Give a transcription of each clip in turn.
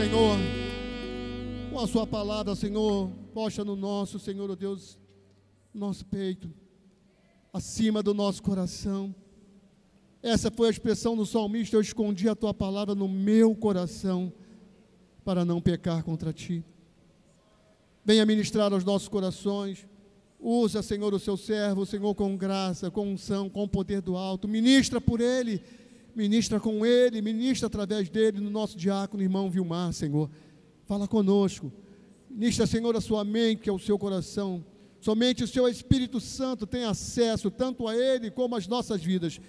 Senhor, com a Sua palavra, Senhor, posta no nosso, Senhor, oh Deus, nosso peito, acima do nosso coração. Essa foi a expressão do salmista: Eu escondi a tua palavra no meu coração para não pecar contra ti. Venha ministrar aos nossos corações. Usa, Senhor, o seu servo, Senhor, com graça, com unção, com poder do alto. Ministra por ele, ministra com ele, ministra através dele no nosso diácono, irmão Vilmar, Senhor. Fala conosco. Ministra, Senhor, a sua mente, ao seu coração. Somente o seu Espírito Santo tem acesso tanto a ele como às nossas vidas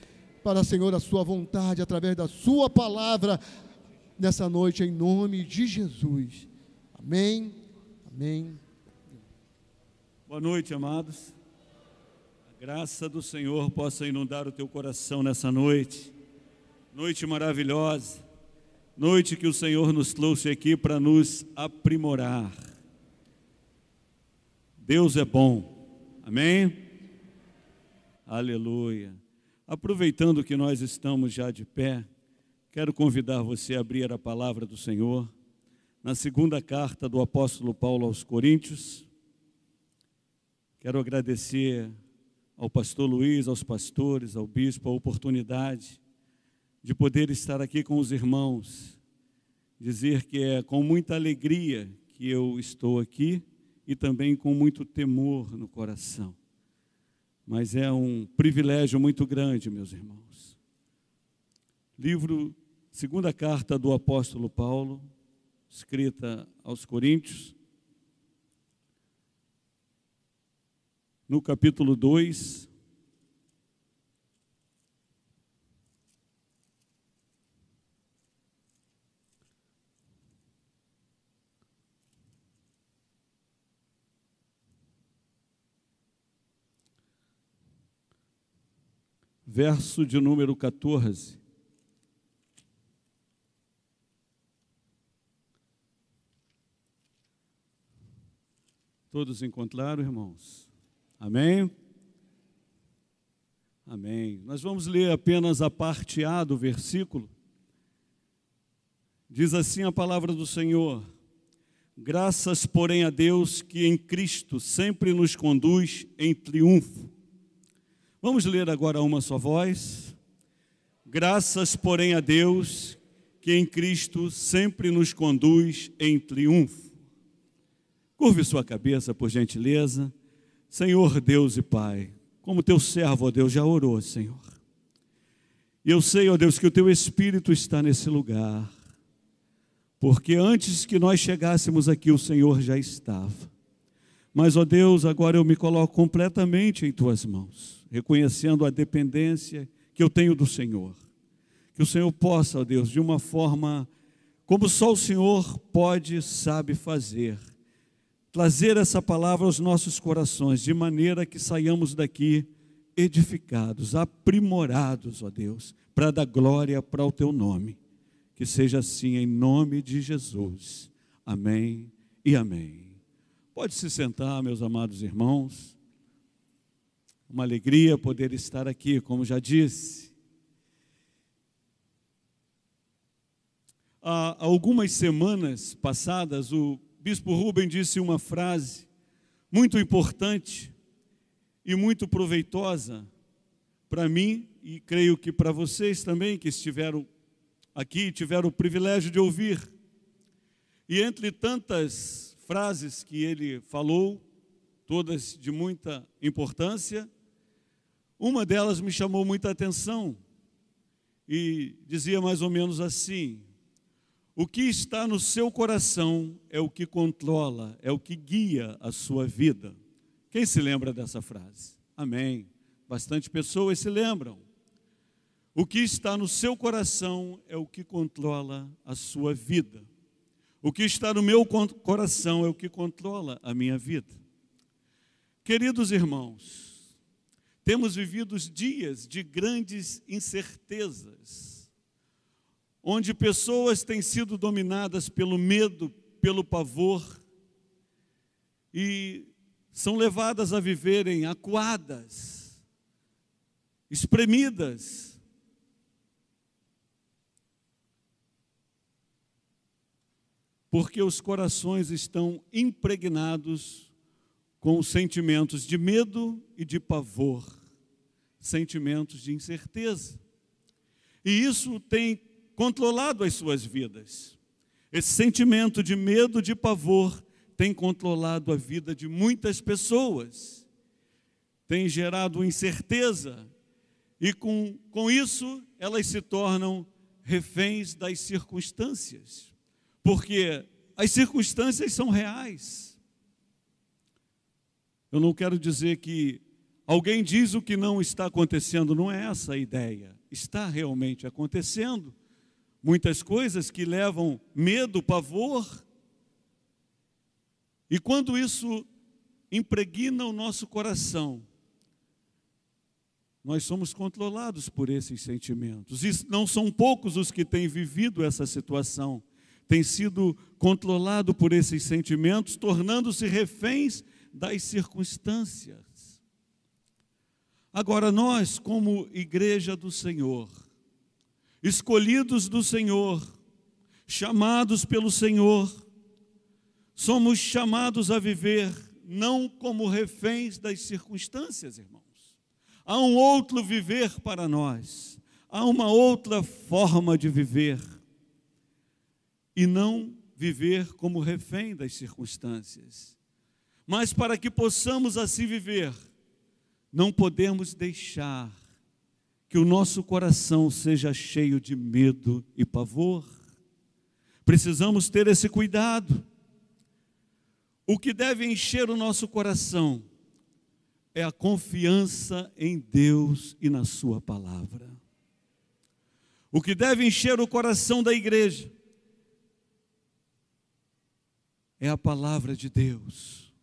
para, Senhor, a Sua vontade, através da Sua palavra, nessa noite, em nome de Jesus. Amém, amém. Boa noite, amados. A graça do Senhor possa inundar o teu coração nessa noite. Noite maravilhosa. Noite que o Senhor nos trouxe aqui para nos aprimorar. Deus é bom. Amém? Aleluia. Aproveitando que nós estamos já de pé, quero convidar você a abrir a palavra do Senhor na segunda carta do apóstolo Paulo aos Coríntios. Quero agradecer ao pastor Luiz, aos pastores, ao bispo, a oportunidade de poder estar aqui com os irmãos, dizer que é com muita alegria que eu estou aqui e também com muito temor no coração mas é um privilégio muito grande, meus irmãos. Livro, segunda carta do apóstolo Paulo, escrita aos Coríntios, no capítulo 2, verso de número 14. Todos encontraram, irmãos? Amém? Amém. Nós vamos ler apenas a parte A do versículo. Diz assim a palavra do Senhor: Graças, porém, a Deus que em Cristo sempre nos conduz em triunfo Vamos ler agora uma só voz. Graças, porém, a Deus que em Cristo sempre nos conduz em triunfo. Curve sua cabeça, por gentileza. Senhor Deus e Pai, como teu servo, ó Deus, já orou, Senhor. E eu sei, ó Deus, que o teu Espírito está nesse lugar, porque antes que nós chegássemos aqui, o Senhor já estava. Mas, ó Deus, agora eu me coloco completamente em tuas mãos reconhecendo a dependência que eu tenho do Senhor. Que o Senhor possa, ó Deus, de uma forma como só o Senhor pode sabe fazer, trazer essa palavra aos nossos corações, de maneira que saiamos daqui edificados, aprimorados, ó Deus, para dar glória para o teu nome. Que seja assim em nome de Jesus. Amém e amém. Pode se sentar, meus amados irmãos. Uma alegria poder estar aqui, como já disse. Há algumas semanas passadas, o bispo Rubem disse uma frase muito importante e muito proveitosa para mim e creio que para vocês também que estiveram aqui, tiveram o privilégio de ouvir. E entre tantas frases que ele falou, todas de muita importância, uma delas me chamou muita atenção e dizia mais ou menos assim: O que está no seu coração é o que controla, é o que guia a sua vida. Quem se lembra dessa frase? Amém. Bastante pessoas se lembram. O que está no seu coração é o que controla a sua vida. O que está no meu coração é o que controla a minha vida. Queridos irmãos, temos vivido dias de grandes incertezas, onde pessoas têm sido dominadas pelo medo, pelo pavor, e são levadas a viverem acuadas, espremidas. Porque os corações estão impregnados com sentimentos de medo e de pavor, sentimentos de incerteza. E isso tem controlado as suas vidas. Esse sentimento de medo, de pavor, tem controlado a vida de muitas pessoas, tem gerado incerteza, e com, com isso elas se tornam reféns das circunstâncias, porque as circunstâncias são reais. Eu não quero dizer que alguém diz o que não está acontecendo, não é essa a ideia. Está realmente acontecendo muitas coisas que levam medo, pavor. E quando isso impregna o nosso coração, nós somos controlados por esses sentimentos. E não são poucos os que têm vivido essa situação, têm sido controlados por esses sentimentos, tornando-se reféns das circunstâncias. Agora, nós, como igreja do Senhor, escolhidos do Senhor, chamados pelo Senhor, somos chamados a viver não como reféns das circunstâncias, irmão Há um outro viver para nós, há uma outra forma de viver, e não viver como refém das circunstâncias. Mas para que possamos assim viver, não podemos deixar que o nosso coração seja cheio de medo e pavor. Precisamos ter esse cuidado. O que deve encher o nosso coração é a confiança em Deus e na Sua palavra. O que deve encher o coração da igreja é a palavra de Deus,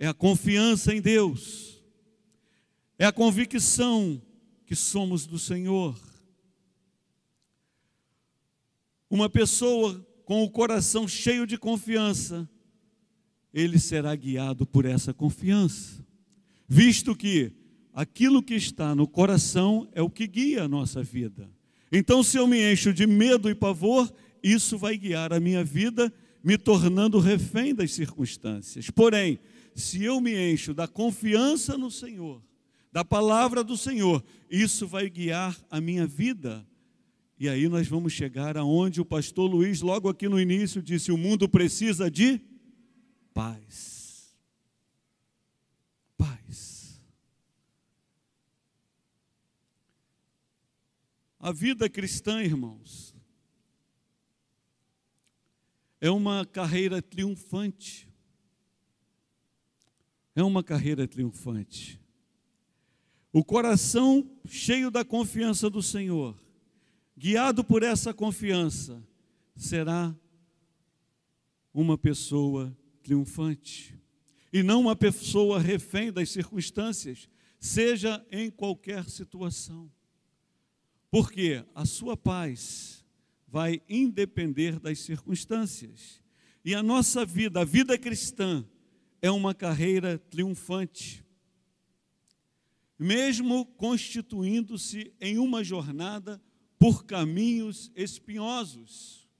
é a confiança em Deus, é a convicção que somos do Senhor. Uma pessoa com o coração cheio de confiança, ele será guiado por essa confiança visto que aquilo que está no coração é o que guia a nossa vida. Então, se eu me encho de medo e pavor, isso vai guiar a minha vida, me tornando refém das circunstâncias. Porém, se eu me encho da confiança no Senhor, da palavra do Senhor, isso vai guiar a minha vida. E aí nós vamos chegar aonde o pastor Luiz, logo aqui no início, disse: o mundo precisa de paz. A vida cristã, irmãos, é uma carreira triunfante. É uma carreira triunfante. O coração cheio da confiança do Senhor, guiado por essa confiança, será uma pessoa triunfante. E não uma pessoa refém das circunstâncias, seja em qualquer situação. Porque a sua paz vai independer das circunstâncias. E a nossa vida, a vida cristã, é uma carreira triunfante. Mesmo constituindo-se em uma jornada por caminhos espinhosos.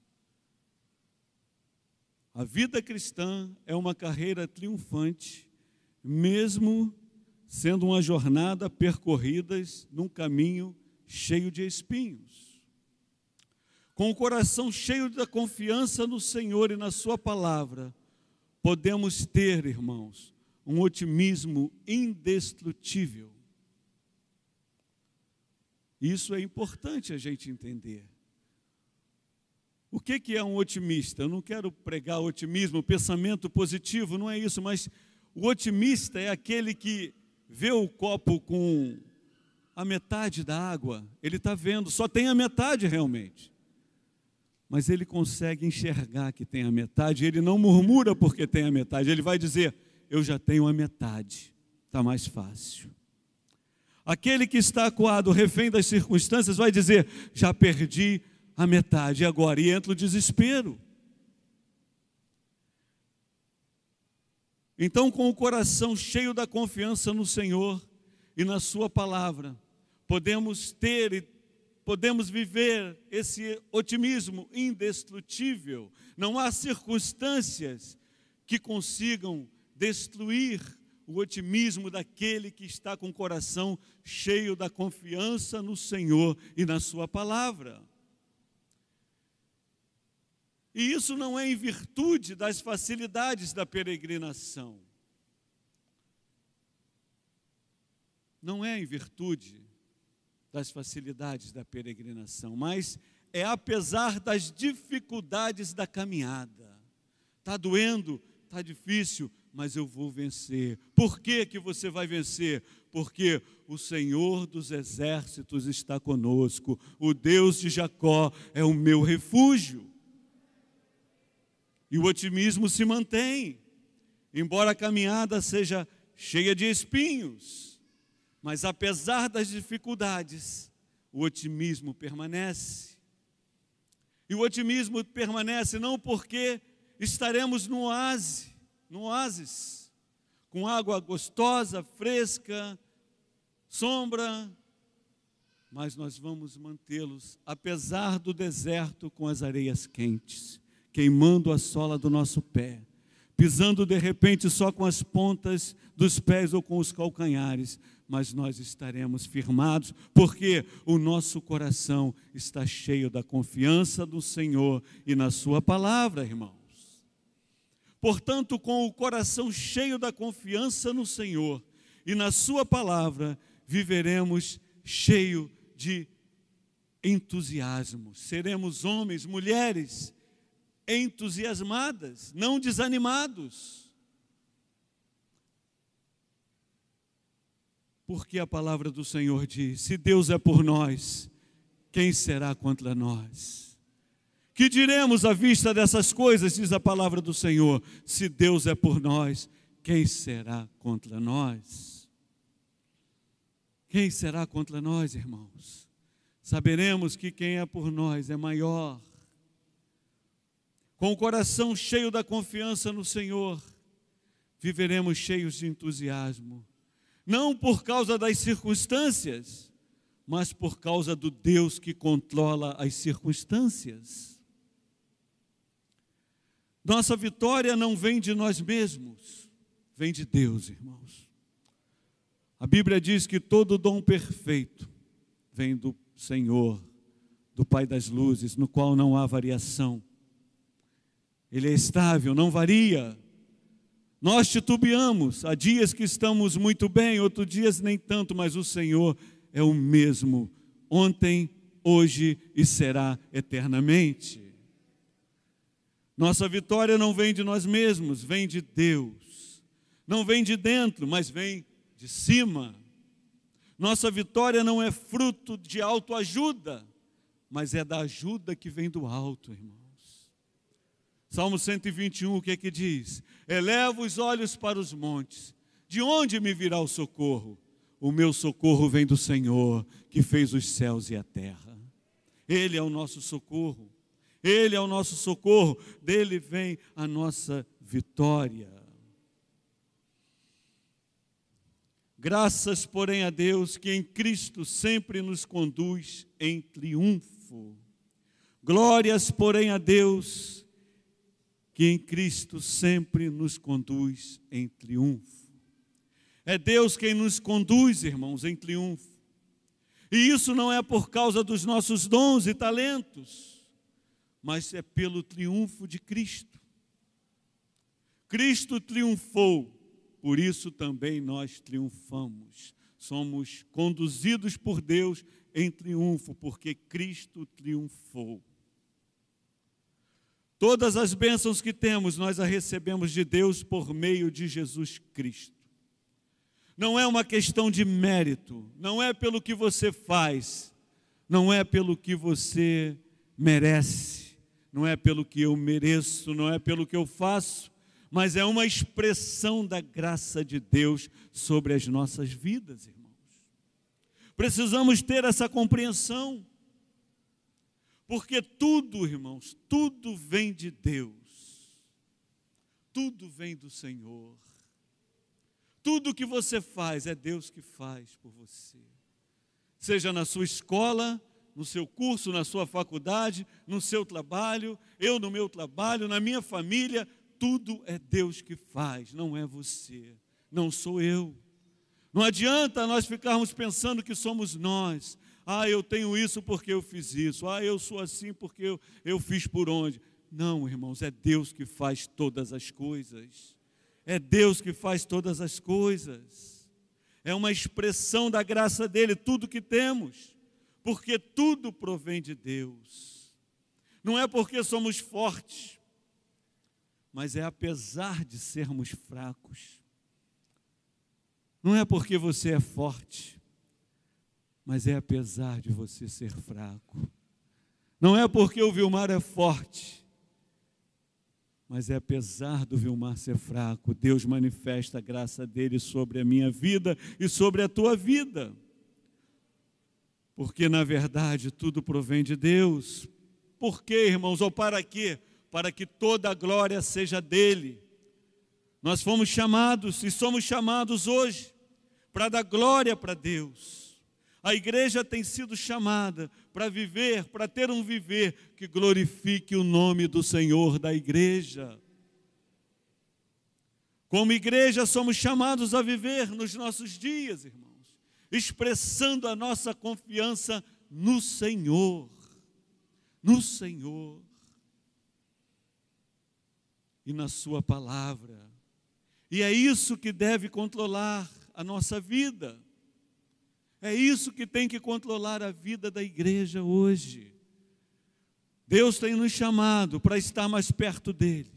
A vida cristã é uma carreira triunfante, mesmo sendo uma jornada percorrida num caminho cheio de espinhos. Com o coração cheio da confiança no Senhor e na Sua palavra, podemos ter, irmãos, um otimismo indestrutível. Isso é importante a gente entender. O que, que é um otimista? Eu não quero pregar otimismo, pensamento positivo, não é isso, mas o otimista é aquele que vê o copo com a metade da água, ele está vendo, só tem a metade realmente. Mas ele consegue enxergar que tem a metade, ele não murmura porque tem a metade, ele vai dizer: Eu já tenho a metade, está mais fácil. Aquele que está acuado, refém das circunstâncias, vai dizer: Já perdi a metade agora, e entra o desespero. Então, com o coração cheio da confiança no Senhor e na Sua palavra, podemos ter podemos viver esse otimismo indestrutível. Não há circunstâncias que consigam destruir o otimismo daquele que está com o coração cheio da confiança no Senhor e na Sua palavra. E isso não é em virtude das facilidades da peregrinação. Não é em virtude das facilidades da peregrinação, mas é apesar das dificuldades da caminhada. Está doendo, está difícil, mas eu vou vencer. Por que, que você vai vencer? Porque o Senhor dos exércitos está conosco, o Deus de Jacó é o meu refúgio. E o otimismo se mantém, embora a caminhada seja cheia de espinhos mas apesar das dificuldades, o otimismo permanece. E o otimismo permanece não porque estaremos no oásis, no oásis, com água gostosa, fresca, sombra, mas nós vamos mantê-los, apesar do deserto, com as areias quentes, queimando a sola do nosso pé, pisando de repente só com as pontas dos pés ou com os calcanhares, mas nós estaremos firmados, porque o nosso coração está cheio da confiança do Senhor e na Sua palavra, irmãos. Portanto, com o coração cheio da confiança no Senhor e na Sua palavra, viveremos cheio de entusiasmo. Seremos homens, mulheres entusiasmadas, não desanimados Porque a palavra do Senhor diz: se Deus é por nós, quem será contra nós? Que diremos à vista dessas coisas, diz a palavra do Senhor: se Deus é por nós, quem será contra nós? Quem será contra nós, irmãos? Saberemos que quem é por nós é maior. Com o coração cheio da confiança no Senhor, viveremos cheios de entusiasmo não por causa das circunstâncias, mas por causa do Deus que controla as circunstâncias. Nossa vitória não vem de nós mesmos, vem de Deus, irmãos. A Bíblia diz que todo dom perfeito vem do Senhor, do Pai das luzes, no qual não há variação. Ele é estável, não varia. Nós titubeamos, há dias que estamos muito bem, outros dias nem tanto, mas o Senhor é o mesmo, ontem, hoje e será eternamente. Nossa vitória não vem de nós mesmos, vem de Deus. Não vem de dentro, mas vem de cima. Nossa vitória não é fruto de autoajuda, mas é da ajuda que vem do alto, irmão. Salmo 121, o que é que diz? Eleva os olhos para os montes. De onde me virá o socorro? O meu socorro vem do Senhor, que fez os céus e a terra. Ele é o nosso socorro. Ele é o nosso socorro. Dele vem a nossa vitória. Graças, porém, a Deus que em Cristo sempre nos conduz em triunfo. Glórias, porém, a Deus que em Cristo sempre nos conduz em triunfo. É Deus quem nos conduz, irmãos, em triunfo. E isso não é por causa dos nossos dons e talentos, mas é pelo triunfo de Cristo. Cristo triunfou, por isso também nós triunfamos. Somos conduzidos por Deus em triunfo, porque Cristo triunfou. Todas as bênçãos que temos, nós as recebemos de Deus por meio de Jesus Cristo. Não é uma questão de mérito, não é pelo que você faz, não é pelo que você merece, não é pelo que eu mereço, não é pelo que eu faço, mas é uma expressão da graça de Deus sobre as nossas vidas, irmãos. Precisamos ter essa compreensão. Porque tudo, irmãos, tudo vem de Deus. Tudo vem do Senhor. Tudo que você faz é Deus que faz por você. Seja na sua escola, no seu curso, na sua faculdade, no seu trabalho, eu no meu trabalho, na minha família, tudo é Deus que faz, não é você, não sou eu. Não adianta nós ficarmos pensando que somos nós. Ah, eu tenho isso porque eu fiz isso. Ah, eu sou assim porque eu, eu fiz por onde. Não, irmãos, é Deus que faz todas as coisas. É Deus que faz todas as coisas. É uma expressão da graça dele, tudo que temos porque tudo provém de Deus. Não é porque somos fortes, mas é apesar de sermos fracos. Não é porque você é forte, mas é apesar de você ser fraco. Não é porque o Vilmar é forte, mas é apesar do Vilmar ser fraco, Deus manifesta a graça dele sobre a minha vida e sobre a tua vida porque na verdade tudo provém de Deus. Por quê, irmãos? Ou para quê? Para que toda a glória seja dele. Nós fomos chamados e somos chamados hoje para dar glória para Deus. A igreja tem sido chamada para viver, para ter um viver que glorifique o nome do Senhor da igreja. Como igreja, somos chamados a viver nos nossos dias, irmãos expressando a nossa confiança no Senhor. No Senhor. E na Sua palavra. E é isso que deve controlar a nossa vida. É isso que tem que controlar a vida da igreja hoje. Deus tem nos chamado para estar mais perto dEle,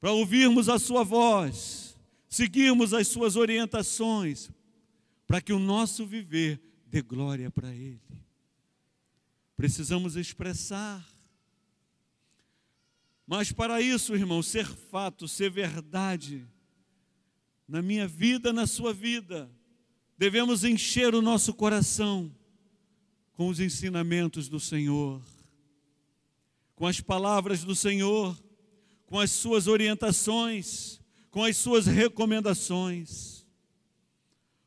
para ouvirmos a Sua voz, seguirmos as Suas orientações, para que o nosso viver dê glória para Ele. Precisamos expressar. Mas para isso, irmão, ser fato, ser verdade, na minha vida, na sua vida, devemos encher o nosso coração com os ensinamentos do Senhor, com as palavras do Senhor, com as suas orientações, com as suas recomendações.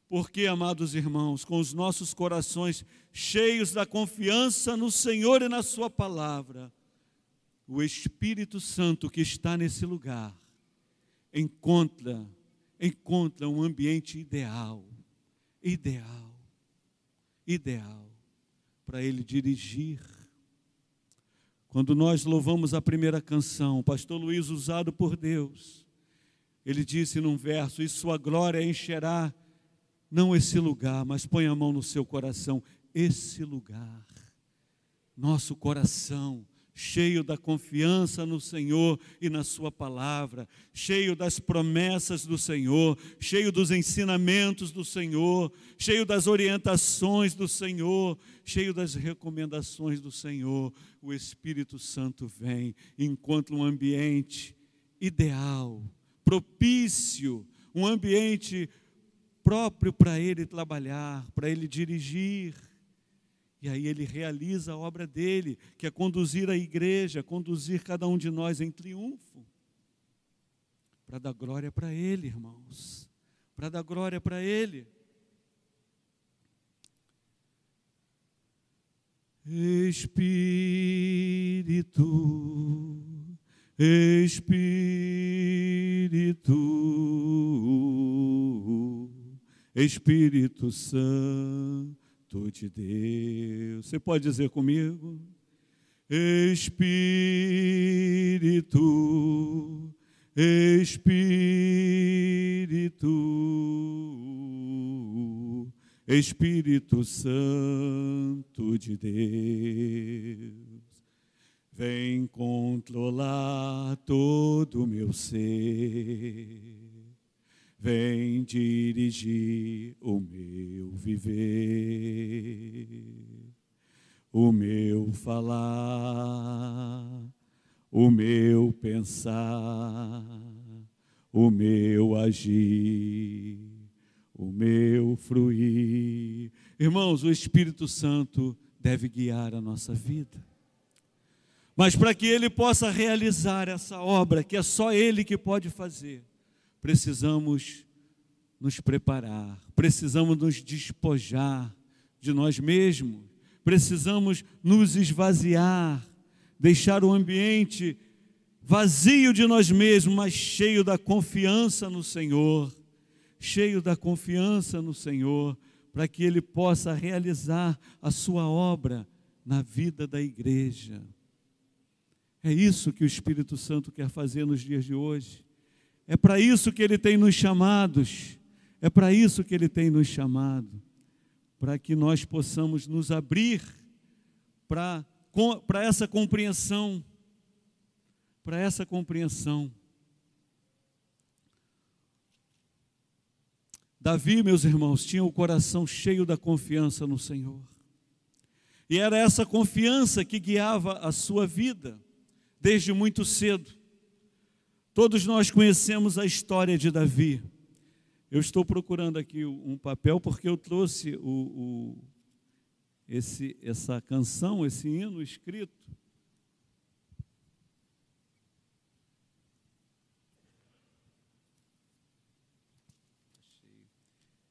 Porque, amados irmãos, com os nossos corações cheios da confiança no Senhor e na Sua palavra, o Espírito Santo que está nesse lugar encontra encontra um ambiente ideal, ideal, ideal para ele dirigir. Quando nós louvamos a primeira canção, pastor Luiz usado por Deus, ele disse num verso: "E sua glória encherá não esse lugar, mas põe a mão no seu coração. Esse lugar, nosso coração, cheio da confiança no Senhor e na Sua palavra, cheio das promessas do Senhor, cheio dos ensinamentos do Senhor, cheio das orientações do Senhor, cheio das recomendações do Senhor, o Espírito Santo vem encontra um ambiente ideal, propício, um ambiente próprio para ele trabalhar, para ele dirigir. E aí ele realiza a obra dele, que é conduzir a igreja, conduzir cada um de nós em triunfo. Para dar glória para ele, irmãos. Para dar glória para ele. Espírito, Espírito Espírito Santo de Deus. Você pode dizer comigo? Espírito, Espírito, Espírito Santo de Deus, vem controlar todo o meu ser vem dirigir o meu viver, o meu falar, o meu pensar, o meu agir, o meu fruir. Irmãos, o Espírito Santo deve guiar a nossa vida. Mas para que ele possa realizar essa obra, que é só ele que pode fazer, precisamos nos preparar, precisamos nos despojar de nós mesmos, precisamos nos esvaziar, deixar o ambiente vazio de nós mesmos, mas cheio da confiança no Senhor, cheio da confiança no Senhor, para que Ele possa realizar a sua obra na vida da igreja. É isso que o Espírito Santo quer fazer nos dias de hoje. É para isso que Ele tem nos chamados. É para isso que Ele tem nos chamado. Para que nós possamos nos abrir para, essa compreensão. Para essa compreensão. Davi, meus irmãos, tinha o coração cheio da confiança no Senhor. E era essa confiança que guiava a sua vida desde muito cedo. Todos nós conhecemos a história de Davi. Eu estou procurando aqui um papel porque eu trouxe o, o, esse, essa canção, esse hino escrito.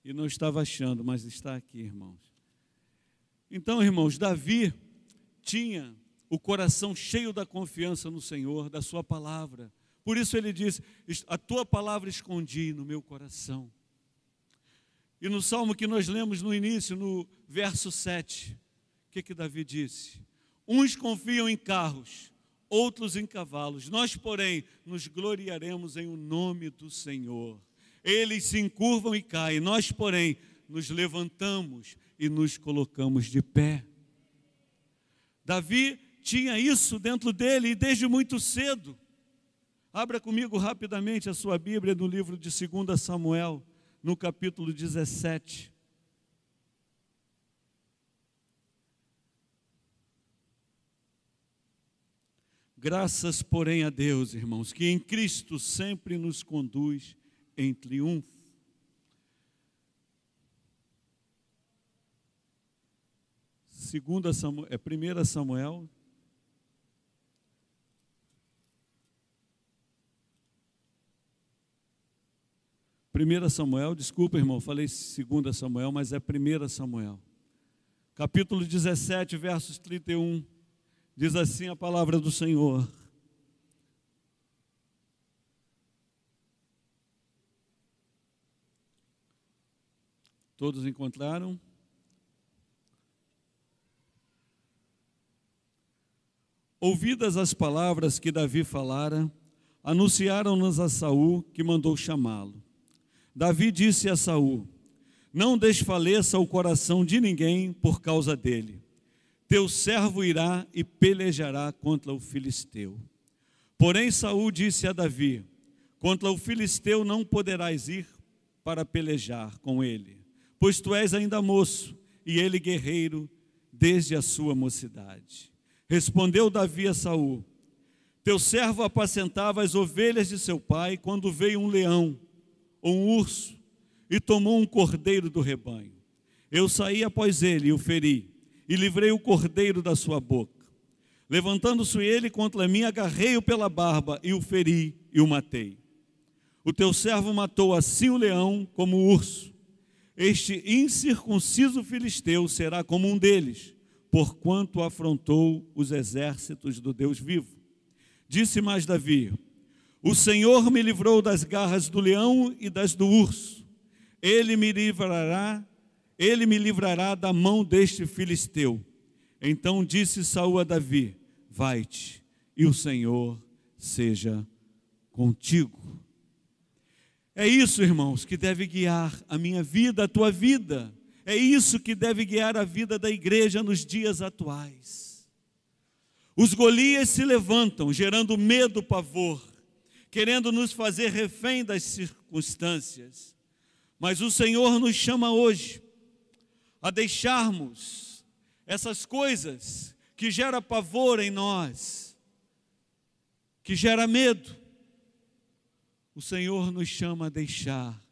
E não estava achando, mas está aqui, irmãos. Então, irmãos, Davi tinha o coração cheio da confiança no Senhor, da Sua palavra. Por isso ele diz: A tua palavra escondi no meu coração. E no salmo que nós lemos no início, no verso 7, o que, que Davi disse? Uns confiam em carros, outros em cavalos. Nós, porém, nos gloriaremos em o nome do Senhor. Eles se encurvam e caem, nós, porém, nos levantamos e nos colocamos de pé. Davi tinha isso dentro dele e desde muito cedo. Abra comigo rapidamente a sua Bíblia no livro de 2 Samuel, no capítulo 17. Graças, porém, a Deus, irmãos, que em Cristo sempre nos conduz em triunfo. Segunda Samuel, é 1 Samuel 1 Samuel, desculpa irmão, falei 2 Samuel, mas é 1 Samuel. Capítulo 17, versos 31, diz assim a palavra do Senhor. Todos encontraram? Ouvidas as palavras que Davi falara, anunciaram-nas a Saul, que mandou chamá-lo. Davi disse a Saul: Não desfaleça o coração de ninguém por causa dele. Teu servo irá e pelejará contra o filisteu. Porém Saul disse a Davi: Contra o filisteu não poderás ir para pelejar com ele, pois tu és ainda moço e ele guerreiro desde a sua mocidade. Respondeu Davi a Saul: Teu servo apacentava as ovelhas de seu pai quando veio um leão um urso e tomou um cordeiro do rebanho. Eu saí após ele e o feri, e livrei o cordeiro da sua boca. Levantando-se ele contra mim, agarrei-o pela barba e o feri e o matei. O teu servo matou assim o leão como o urso. Este incircunciso filisteu será como um deles, porquanto afrontou os exércitos do Deus vivo. Disse mais Davi: o Senhor me livrou das garras do leão e das do urso. Ele me livrará, ele me livrará da mão deste filisteu. Então disse Saul a Davi: Vai-te, e o Senhor seja contigo. É isso, irmãos, que deve guiar a minha vida, a tua vida. É isso que deve guiar a vida da igreja nos dias atuais. Os Golias se levantam, gerando medo, pavor querendo nos fazer refém das circunstâncias. Mas o Senhor nos chama hoje a deixarmos essas coisas que gera pavor em nós, que gera medo. O Senhor nos chama a deixar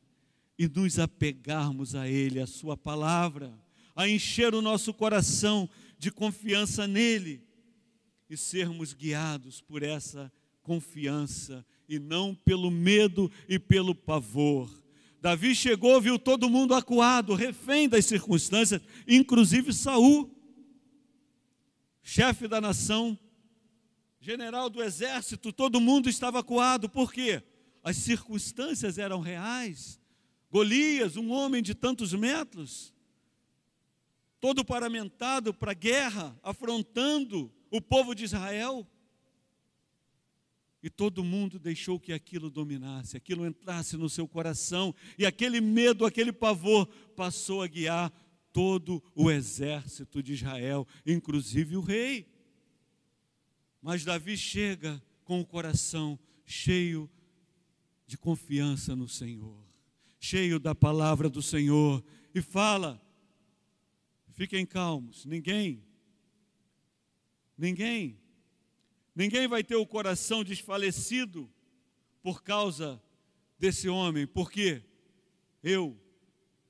e nos apegarmos a Ele, a Sua palavra, a encher o nosso coração de confiança nele e sermos guiados por essa confiança e não pelo medo e pelo pavor. Davi chegou, viu todo mundo acuado, refém das circunstâncias, inclusive Saul. chefe da nação, general do exército, todo mundo estava acuado, por quê? As circunstâncias eram reais. Golias, um homem de tantos metros, todo paramentado para a guerra, afrontando o povo de Israel. E todo mundo deixou que aquilo dominasse, aquilo entrasse no seu coração, e aquele medo, aquele pavor passou a guiar todo o exército de Israel, inclusive o rei. Mas Davi chega com o coração cheio de confiança no Senhor, cheio da palavra do Senhor, e fala: fiquem calmos, ninguém, ninguém Ninguém vai ter o coração desfalecido por causa desse homem, porque eu,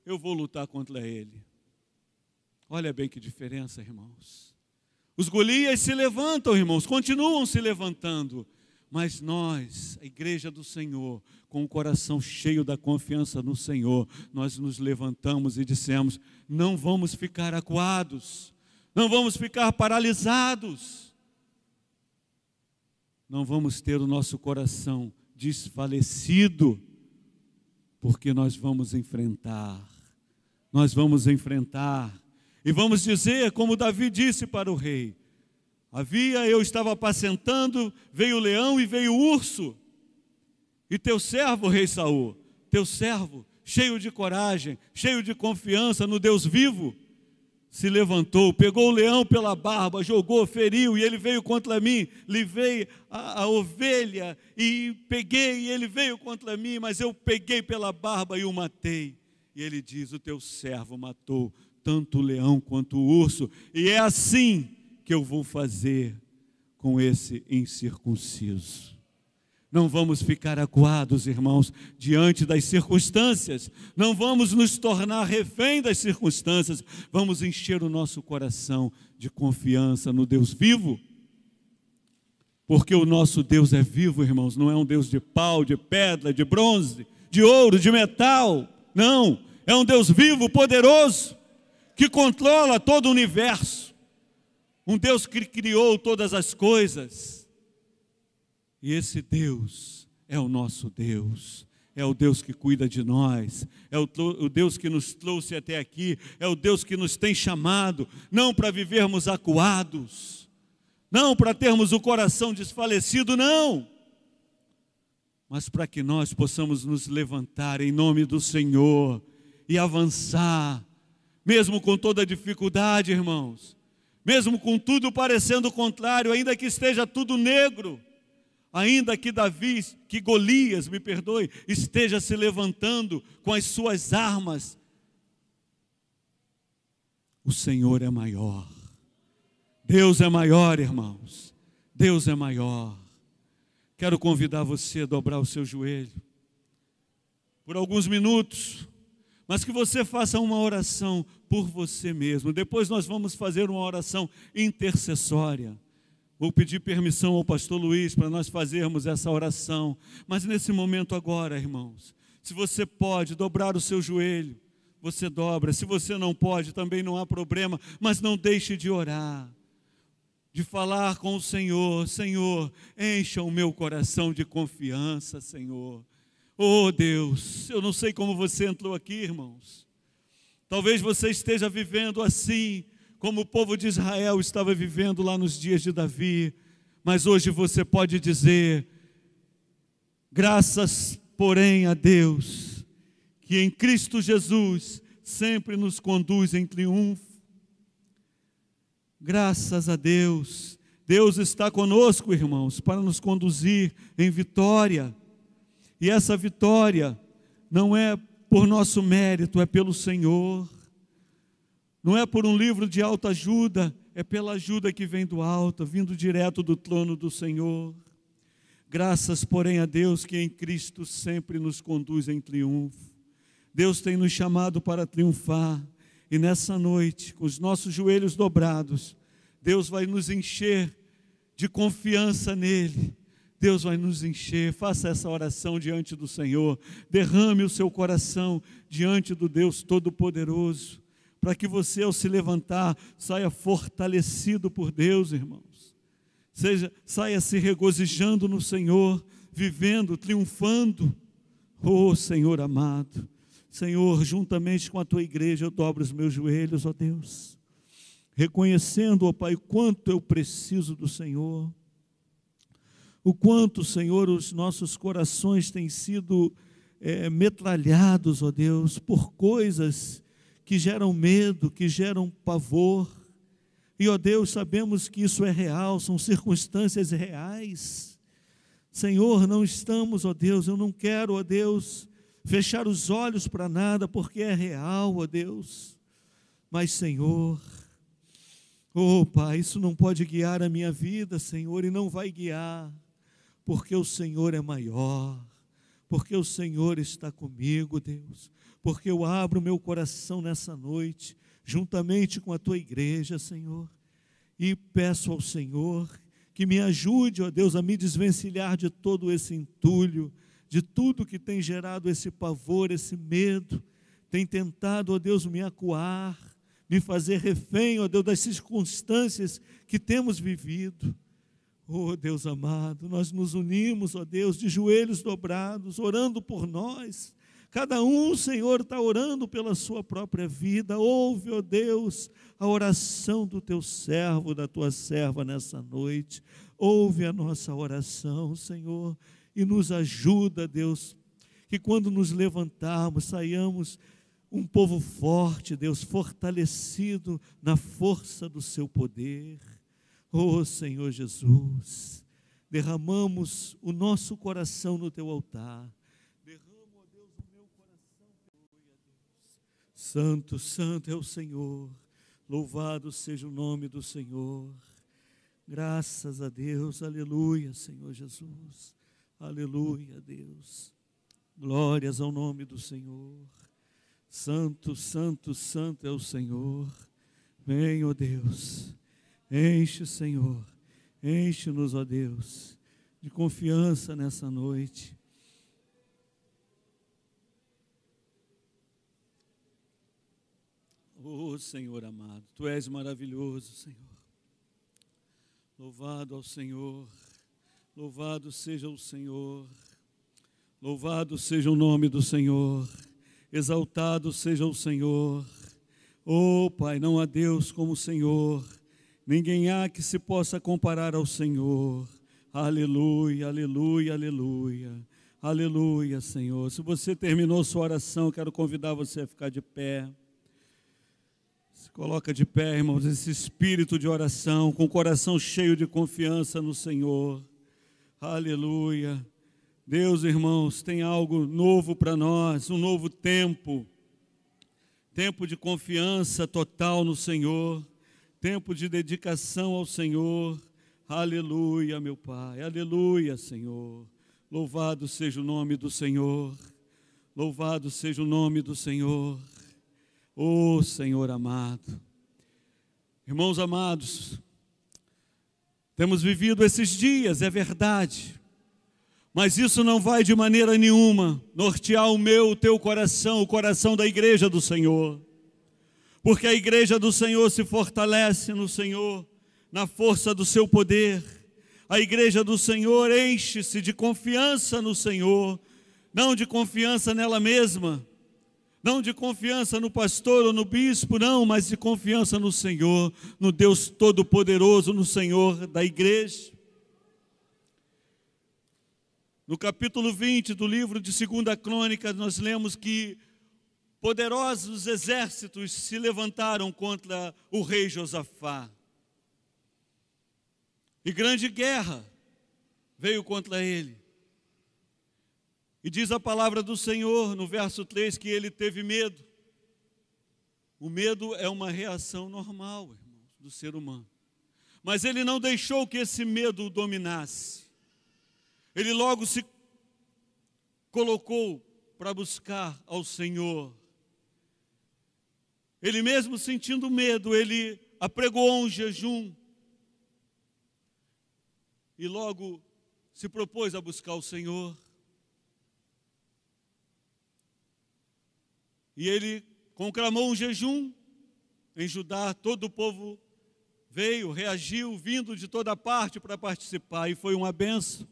eu vou lutar contra ele. Olha bem que diferença, irmãos. Os Golias se levantam, irmãos, continuam se levantando, mas nós, a igreja do Senhor, com o coração cheio da confiança no Senhor, nós nos levantamos e dissemos: não vamos ficar acuados, não vamos ficar paralisados não vamos ter o nosso coração desfalecido, porque nós vamos enfrentar, nós vamos enfrentar, e vamos dizer, como Davi disse para o rei: havia, eu estava apacentando, veio o leão e veio o urso, e teu servo, rei Saul, teu servo, cheio de coragem, cheio de confiança no Deus vivo, se levantou, pegou o leão pela barba, jogou, feriu, e ele veio contra mim. Livrei a, a ovelha e peguei, e ele veio contra mim, mas eu peguei pela barba e o matei. E ele diz: O teu servo matou tanto o leão quanto o urso, e é assim que eu vou fazer com esse incircunciso. Não vamos ficar acuados, irmãos, diante das circunstâncias. Não vamos nos tornar refém das circunstâncias. Vamos encher o nosso coração de confiança no Deus vivo. Porque o nosso Deus é vivo, irmãos, não é um Deus de pau, de pedra, de bronze, de ouro, de metal. Não, é um Deus vivo, poderoso, que controla todo o universo. Um Deus que criou todas as coisas e esse Deus é o nosso Deus, é o Deus que cuida de nós, é o, o, Deus que nos trouxe até aqui, é o Deus que nos tem chamado, não para vivermos acuados, não para termos o coração desfalecido, não, mas para que nós possamos nos levantar em nome do Senhor e avançar, mesmo com toda a dificuldade, irmãos, mesmo com tudo parecendo contrário, ainda que esteja tudo negro ainda que Davi, que Golias, me perdoe, esteja se levantando com as suas armas, o Senhor é maior. Deus é maior, irmãos. Deus é maior. Quero convidar você a dobrar o seu joelho por alguns minutos, mas que você faça uma oração por você mesmo. Depois nós vamos fazer uma oração intercessória. Vou pedir permissão ao pastor Luiz para nós fazermos essa oração. Mas nesse momento agora, irmãos, se você pode dobrar o seu joelho, você dobra. Se você não pode, também não há problema, mas não deixe de orar. De falar com o Senhor, Senhor, encha o meu coração de confiança, Senhor. Oh Deus, eu não sei como você entrou aqui, irmãos. Talvez você esteja vivendo assim, como o povo de Israel estava vivendo lá nos dias de Davi, mas hoje você pode dizer: graças, porém, a Deus, que em Cristo Jesus sempre nos conduz em triunfo. Graças a Deus, Deus está conosco, irmãos, para nos conduzir em vitória. E essa vitória não é por nosso mérito, é pelo Senhor. Não é por um livro de alta ajuda, é pela ajuda que vem do alto, vindo direto do trono do Senhor. Graças, porém, a Deus que em Cristo sempre nos conduz em triunfo. Deus tem nos chamado para triunfar, e nessa noite, com os nossos joelhos dobrados, Deus vai nos encher de confiança nele. Deus vai nos encher. Faça essa oração diante do Senhor. Derrame o seu coração diante do Deus Todo-Poderoso para que você, ao se levantar, saia fortalecido por Deus, irmãos. Seja, saia se regozijando no Senhor, vivendo, triunfando. Oh, Senhor amado, Senhor, juntamente com a tua igreja, eu dobro os meus joelhos, ó Deus, reconhecendo, ó Pai, quanto eu preciso do Senhor, o quanto, Senhor, os nossos corações têm sido é, metralhados, ó Deus, por coisas que geram medo, que geram pavor. E, ó Deus, sabemos que isso é real, são circunstâncias reais. Senhor, não estamos, ó Deus, eu não quero, ó Deus, fechar os olhos para nada, porque é real, ó Deus. Mas, Senhor, oh Pai, isso não pode guiar a minha vida, Senhor, e não vai guiar, porque o Senhor é maior porque o Senhor está comigo, Deus, porque eu abro meu coração nessa noite, juntamente com a tua igreja, Senhor, e peço ao Senhor que me ajude, ó Deus, a me desvencilhar de todo esse entulho, de tudo que tem gerado esse pavor, esse medo, tem tentado, ó Deus, me acuar, me fazer refém, ó Deus, das circunstâncias que temos vivido. Oh Deus amado, nós nos unimos, ó Deus, de joelhos dobrados, orando por nós. Cada um, Senhor, está orando pela sua própria vida. Ouve, ó Deus, a oração do teu servo, da tua serva nessa noite. Ouve a nossa oração, Senhor, e nos ajuda, Deus, que quando nos levantarmos, saiamos um povo forte, Deus, fortalecido na força do seu poder. Oh Senhor Jesus, derramamos o nosso coração no teu altar. Derrama, ó Deus, o meu coração. Deus. Santo, santo é o Senhor. Louvado seja o nome do Senhor. Graças a Deus. Aleluia, Senhor Jesus. Aleluia, Deus. Glórias ao nome do Senhor. Santo, santo, santo é o Senhor. Vem, ó Deus. Enche, Senhor, enche-nos, ó Deus, de confiança nessa noite. Oh, Senhor amado, Tu és maravilhoso, Senhor. Louvado ao Senhor, louvado seja o Senhor, louvado seja o nome do Senhor, exaltado seja o Senhor. Oh, Pai, não há Deus como o Senhor Ninguém há que se possa comparar ao Senhor. Aleluia, aleluia, aleluia. Aleluia, Senhor. Se você terminou sua oração, quero convidar você a ficar de pé. Se coloca de pé, irmãos, esse espírito de oração, com o coração cheio de confiança no Senhor. Aleluia. Deus, irmãos, tem algo novo para nós, um novo tempo. Tempo de confiança total no Senhor tempo de dedicação ao Senhor. Aleluia, meu Pai. Aleluia, Senhor. Louvado seja o nome do Senhor. Louvado seja o nome do Senhor. Oh, Senhor amado. Irmãos amados, temos vivido esses dias, é verdade. Mas isso não vai de maneira nenhuma nortear o meu, o teu coração, o coração da igreja do Senhor porque a igreja do Senhor se fortalece no Senhor, na força do seu poder. A igreja do Senhor enche-se de confiança no Senhor, não de confiança nela mesma, não de confiança no pastor ou no bispo, não, mas de confiança no Senhor, no Deus Todo-Poderoso, no Senhor da igreja. No capítulo 20 do livro de 2 Crônica, nós lemos que poderosos exércitos se levantaram contra o rei Josafá. E grande guerra veio contra ele. E diz a palavra do Senhor no verso 3 que ele teve medo. O medo é uma reação normal, irmãos, do ser humano. Mas ele não deixou que esse medo o dominasse. Ele logo se colocou para buscar ao Senhor ele mesmo sentindo medo, ele apregou um jejum. E logo se propôs a buscar o Senhor. E ele conclamou um jejum em Judá, todo o povo veio, reagiu, vindo de toda parte para participar, e foi uma benção.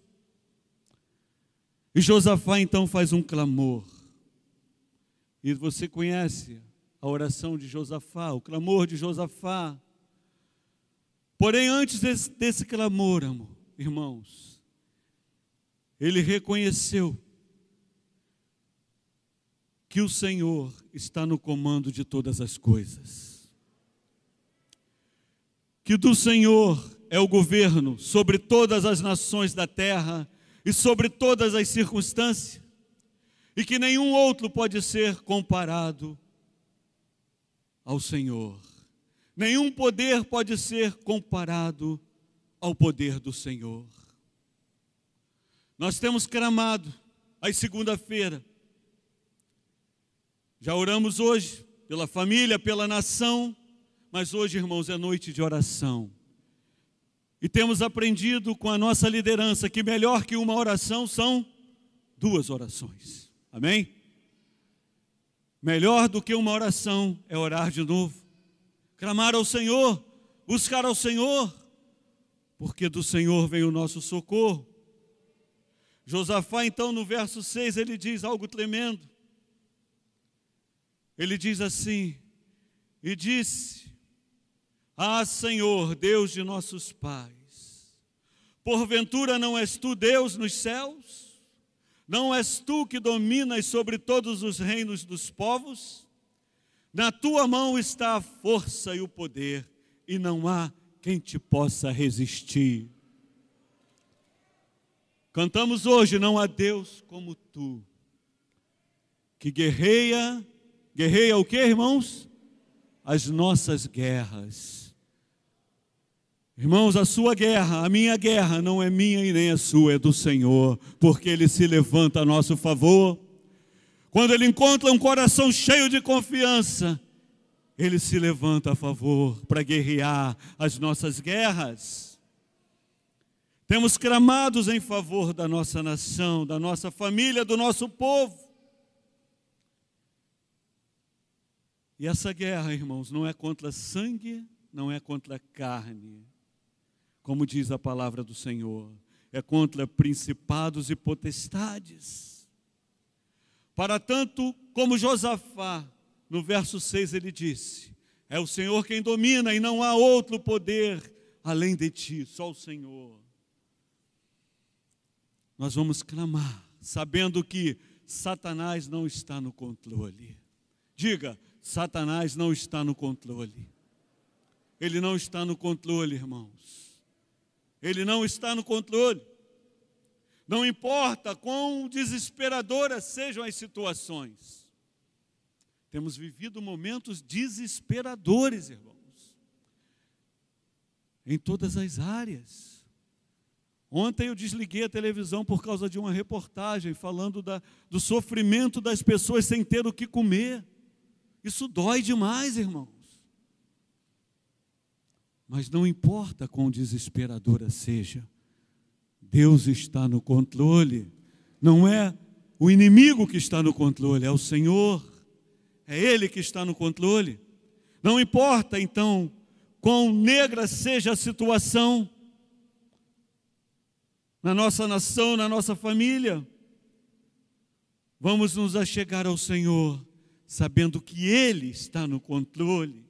E Josafá então faz um clamor. E você conhece a oração de Josafá, o clamor de Josafá. Porém, antes desse, desse clamor, amor, irmãos, ele reconheceu que o Senhor está no comando de todas as coisas. Que do Senhor é o governo sobre todas as nações da terra e sobre todas as circunstâncias, e que nenhum outro pode ser comparado ao Senhor. Nenhum poder pode ser comparado ao poder do Senhor. Nós temos clamado às segunda-feira. Já oramos hoje pela família, pela nação, mas hoje, irmãos, é noite de oração. E temos aprendido com a nossa liderança que melhor que uma oração são duas orações. Amém? Melhor do que uma oração é orar de novo, clamar ao Senhor, buscar ao Senhor, porque do Senhor vem o nosso socorro. Josafá, então, no verso 6, ele diz algo tremendo. Ele diz assim: E disse: Ah, Senhor, Deus de nossos pais, porventura não és tu Deus nos céus? Não és tu que dominas sobre todos os reinos dos povos? Na tua mão está a força e o poder, e não há quem te possa resistir. Cantamos hoje, não há Deus como tu, que guerreia, guerreia o que, irmãos? As nossas guerras Irmãos, a sua guerra, a minha guerra não é minha e nem a sua, é do Senhor, porque Ele se levanta a nosso favor. Quando Ele encontra um coração cheio de confiança, Ele se levanta a favor para guerrear as nossas guerras. Temos cramados em favor da nossa nação, da nossa família, do nosso povo. E essa guerra, irmãos, não é contra sangue, não é contra carne como diz a palavra do Senhor, é contra principados e potestades. Para tanto, como Josafá, no verso 6 ele disse: É o Senhor quem domina e não há outro poder além de ti, só o Senhor. Nós vamos clamar, sabendo que Satanás não está no controle. Diga, Satanás não está no controle. Ele não está no controle, irmãos. Ele não está no controle. Não importa quão desesperadoras sejam as situações. Temos vivido momentos desesperadores, irmãos. Em todas as áreas. Ontem eu desliguei a televisão por causa de uma reportagem falando da, do sofrimento das pessoas sem ter o que comer. Isso dói demais, irmão. Mas não importa quão desesperadora seja, Deus está no controle. Não é o inimigo que está no controle, é o Senhor. É Ele que está no controle. Não importa então quão negra seja a situação na nossa nação, na nossa família, vamos nos achegar ao Senhor, sabendo que Ele está no controle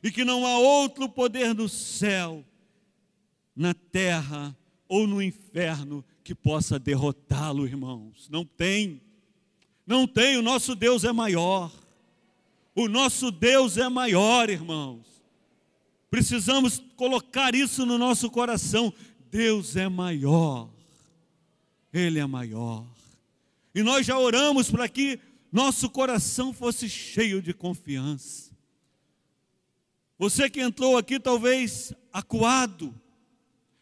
e que não há outro poder no céu, na terra ou no inferno que possa derrotá-lo, irmãos. Não tem. Não tem, o nosso Deus é maior. O nosso Deus é maior, irmãos. Precisamos colocar isso no nosso coração. Deus é maior. Ele é maior. E nós já oramos para que nosso coração fosse cheio de confiança você que entrou aqui talvez acuado,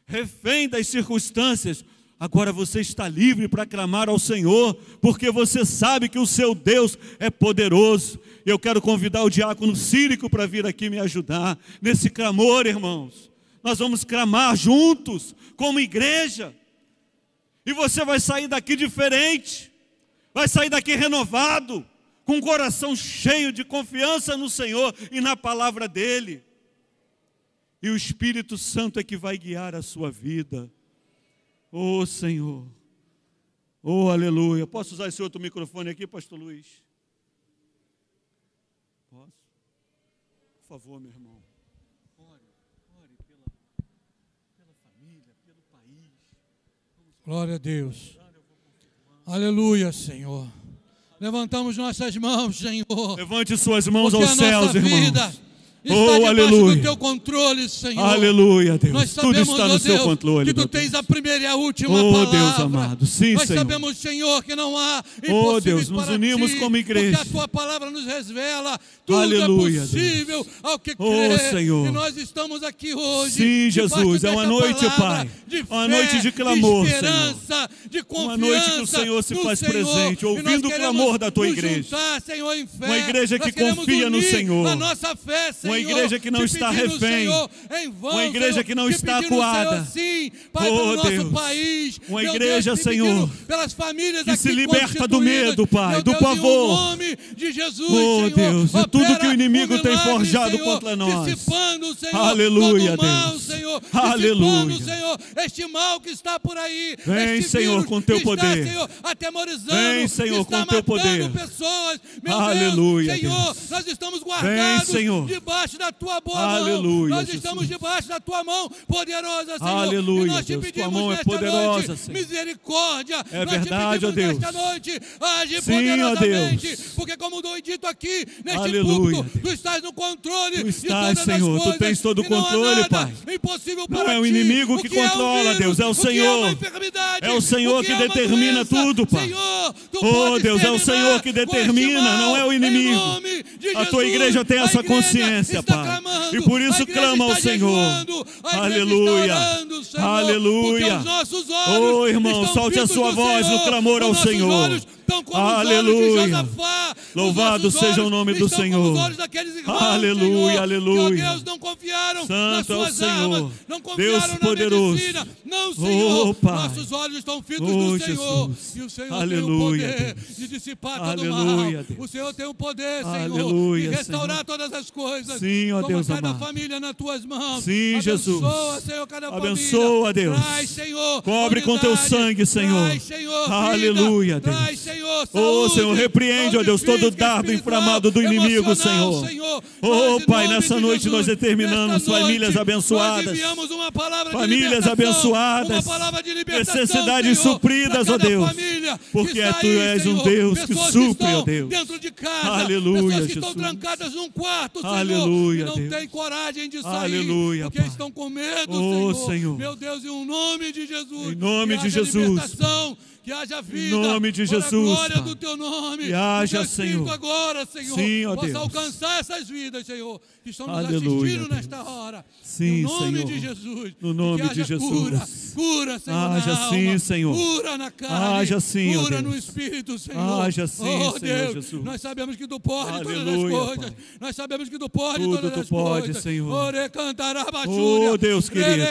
refém das circunstâncias, agora você está livre para clamar ao Senhor, porque você sabe que o seu Deus é poderoso. Eu quero convidar o diácono Círico para vir aqui me ajudar nesse clamor, irmãos. Nós vamos clamar juntos, como igreja, e você vai sair daqui diferente, vai sair daqui renovado, com o coração cheio de confiança no Senhor e na palavra dEle. E o Espírito Santo é que vai guiar a sua vida. Oh Senhor. Oh aleluia. Posso usar esse outro microfone aqui, Pastor Luiz? Posso? Por favor, meu irmão. Ore, ore pela, pela família, pelo país. Glória a Deus. Aleluia, Senhor. Levantamos nossas mãos, Senhor. Levante suas mãos Porque aos céus, nossa irmão. vida está Oh, debaixo aleluia. do teu controle, Senhor. Aleluia, Deus. Nós Tudo sabemos, está no seu Deus, controle. que tu tens Deus. a primeira e a última Oh, palavra. Deus amado. Sim, Nós Senhor. sabemos, Senhor, que não há Oh, impossíveis Deus, nos unimos ti, como igreja. Porque a tua palavra nos revela tudo Aleluia, é possível ao que Oh, crê. Senhor. E nós estamos aqui hoje. Sim, Jesus, é uma noite, palavra Pai. De Uma fé, noite de clamor, de esperança, de confiança. Uma noite que o Senhor se faz Senhor. presente, ouvindo o clamor da tua igreja. juntar, Senhor. Uma igreja que confia no Senhor. A nossa fé, Senhor. Uma igreja que não está refém. Senhor, em vão, Uma igreja Senhor, que não está acuada. Senhor, sim, Pai, Oh, pelo nosso Deus. país. Uma Meu igreja, Deus, Senhor, pelas famílias que se liberta do medo, Pai, do Deus, pavor. Em nome de Jesus, Oh, Senhor, Deus, de tudo que o inimigo um tem milagre, forjado Senhor, contra nós. Dissipando, Senhor, Aleluia, mal, Deus. Senhor. Aleluia. Senhor, este mal que está por aí. Vem, Senhor, com teu poder. Senhor, atemorizando. Vem, Senhor, com teu poder. pessoas. Meu Aleluia, Deus, Senhor, Deus. nós estamos guardados Senhor. Debaixo da tua boa Aleluia, mão. Nós Jesus. estamos debaixo da tua mão poderosa, Senhor. Aleluia, E nós te Deus, pedimos mão é nesta poderosa, noite Senhor. misericórdia. É nós verdade, te ó pedimos Deus. nesta noite, age Sim, poderosamente. Deus. Porque como foi dito aqui, neste Aleluia, púlpito, tu estás no controle Tu de estás, todas Senhor, as tu coisas. tens todo o não controle, Pai. Impossível Não para é o inimigo O que que é controla, vírus? Deus, é o que é Senhor. É o Senhor que que é determina doença? tudo, Pai. Senhor, Oh, Deus, é o Senhor que determina, mal, não é o inimigo. A tua igreja tem A essa igreja consciência, Pai. clamando, E por isso clama ao Senhor. jejuando, Aleluia. orando, Senhor, Aleluia. Oh, irmão, solte a sua no voz no Senhor. clamor ao Senhor. Estão como os olhos Aleluia. de Josafá. Os Louvado seja o nome do Senhor. irmãos, Aleluia, Senhor, aleluia. Que, ó Deus, não confiaram nas Santo é o suas Senhor. armas, não confiaram Deus na poderoso. medicina. Não, Senhor. Oh. Nossos olhos estão fitos Oh, no Senhor. Jesus. E o Senhor Aleluia, tem o poder Deus. de dissipar todo Aleluia, o mal. Deus. O Senhor tem o poder, Senhor, Aleluia, de restaurar Senhor. todas as coisas. Sim, ó Deus cada amado. família nas tuas mãos. Sim, Jesus. Abençoa, Senhor, cada Abençoa, família. Deus. Traz, Senhor, Cobre com teu sangue, Senhor. Traz, Senhor, vida. Aleluia, Deus. Traz, Senhor, Oh, Senhor, repreende, ó Deus, todo dardo inflamado do inimigo, Senhor. Oh, Pai, nessa noite nós determinamos famílias abençoadas. Famílias abençoadas. Necessidades supridas, ó Deus. Porque está tu és um. Deus que supre, ó Deus. Dentro de casa. Aleluia, Pessoas que estão trancadas num quarto, Senhor. Aleluia, não têm coragem de sair. Aleluia, Porque estão com medo, Senhor. Meu Deus, em nome de Jesus. Em nome de Jesus. Que haja vida. nome de Jesus, glória Pai. do teu nome. Que haja, teu Senhor. agora, Senhor. Sim, ó possa Deus. alcançar essas vidas, Senhor. Que estão nos Aleluia, assistindo nesta hora. Sim, no nome Senhor. de Jesus. No nome que haja de Jesus. Cura, cura, Senhor. Haja na sim, alma, Senhor. Cura na carne. Haja sim, Cura no espírito, Senhor. Haja sim, oh, Senhor Deus, Jesus. Nós sabemos que tu pode todas as Aleluia, coisas. Pai. Nós sabemos que tu pode Tudo todas tu as pode, coisas. Senhor. Ore cantará bachúria. Oh, Deus querido.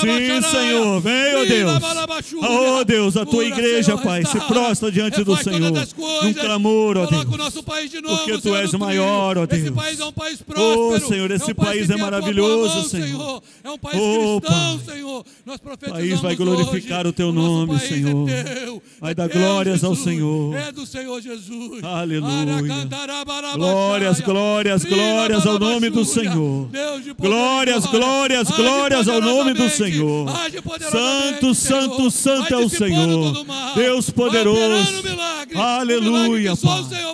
Sim. Senhor. Vem, ó Rira Deus. Oh, Deus, a tua Cura, igreja, Senhor, Pai, se prostra diante do Senhor. Num clamor, ó Deus. o país novo, Porque tu és no maior, ó trilho. Esse Deus. país é um país próspero. Senhor, esse é um país que é maravilhoso, mão, Senhor. É um país Oh, cristão, Pai. Senhor. Nós profetizamos país vai glorificar hoje, o teu nome, país Senhor. É teu, Vai é dar teu, glórias ao Jesus. Senhor. É do Senhor Jesus. Aleluia. Glórias, glórias, glórias ao nome do. Senhor. Deus Glórias, glória. glórias, glórias ao nome do. Senhor. Santo, santo, santo é o Senhor. Deus poderoso. Aleluia. Senhor fazer.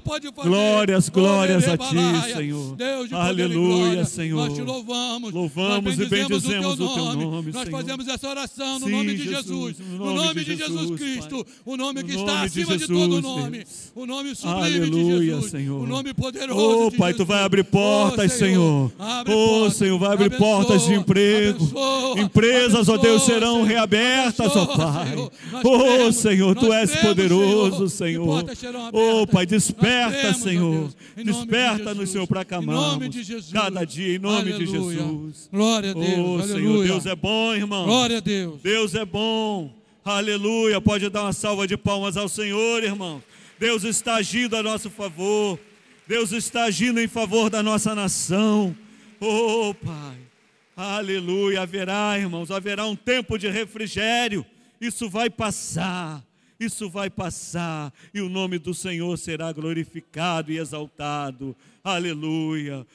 Glórias, glórias a ti, Senhor. Deus de Aleluia, glória. Senhor. Nós te louvamos. Louvamos Nós e bendizemos o teu o teu nome. nome, Nós Senhor. fazemos essa oração no Sim, nome de Jesus, no No nome nome de Jesus Jesus, Cristo. Pai. O nome que No está nome acima de Jesus, todo nome. Deus. O nome sublime Aleluia, de Jesus. Senhor. O nome poderoso Oh, Pai, tu vai abrir portas, Oh, Senhor. Abre Oh, portas. Senhor, vai abrir Abençoa, portas de emprego. abençoa, Empresas, ó Deus, abençoa, serão Senhor. reabertas, ó Abençoa, Pai. Senhor. Oh, cremos, Senhor, tu és poderoso, Senhor. Oh. Pai, desperta, Senhor. De Desperta no Jesus. Senhor para. Cada dia, em nome de. Jesus. Glória a Deus. Oh, aleluia. Senhor, Deus é bom, irmão. Glória a Deus. Deus é bom. Aleluia. Pode dar uma salva de palmas ao Senhor, irmão. Deus está agindo a nosso favor. Deus está agindo em favor da nossa nação. Oh, Pai. Aleluia. Haverá, irmãos, haverá um tempo de refrigério. Isso vai passar. Isso vai passar e o nome do Senhor será glorificado e exaltado. Aleluia.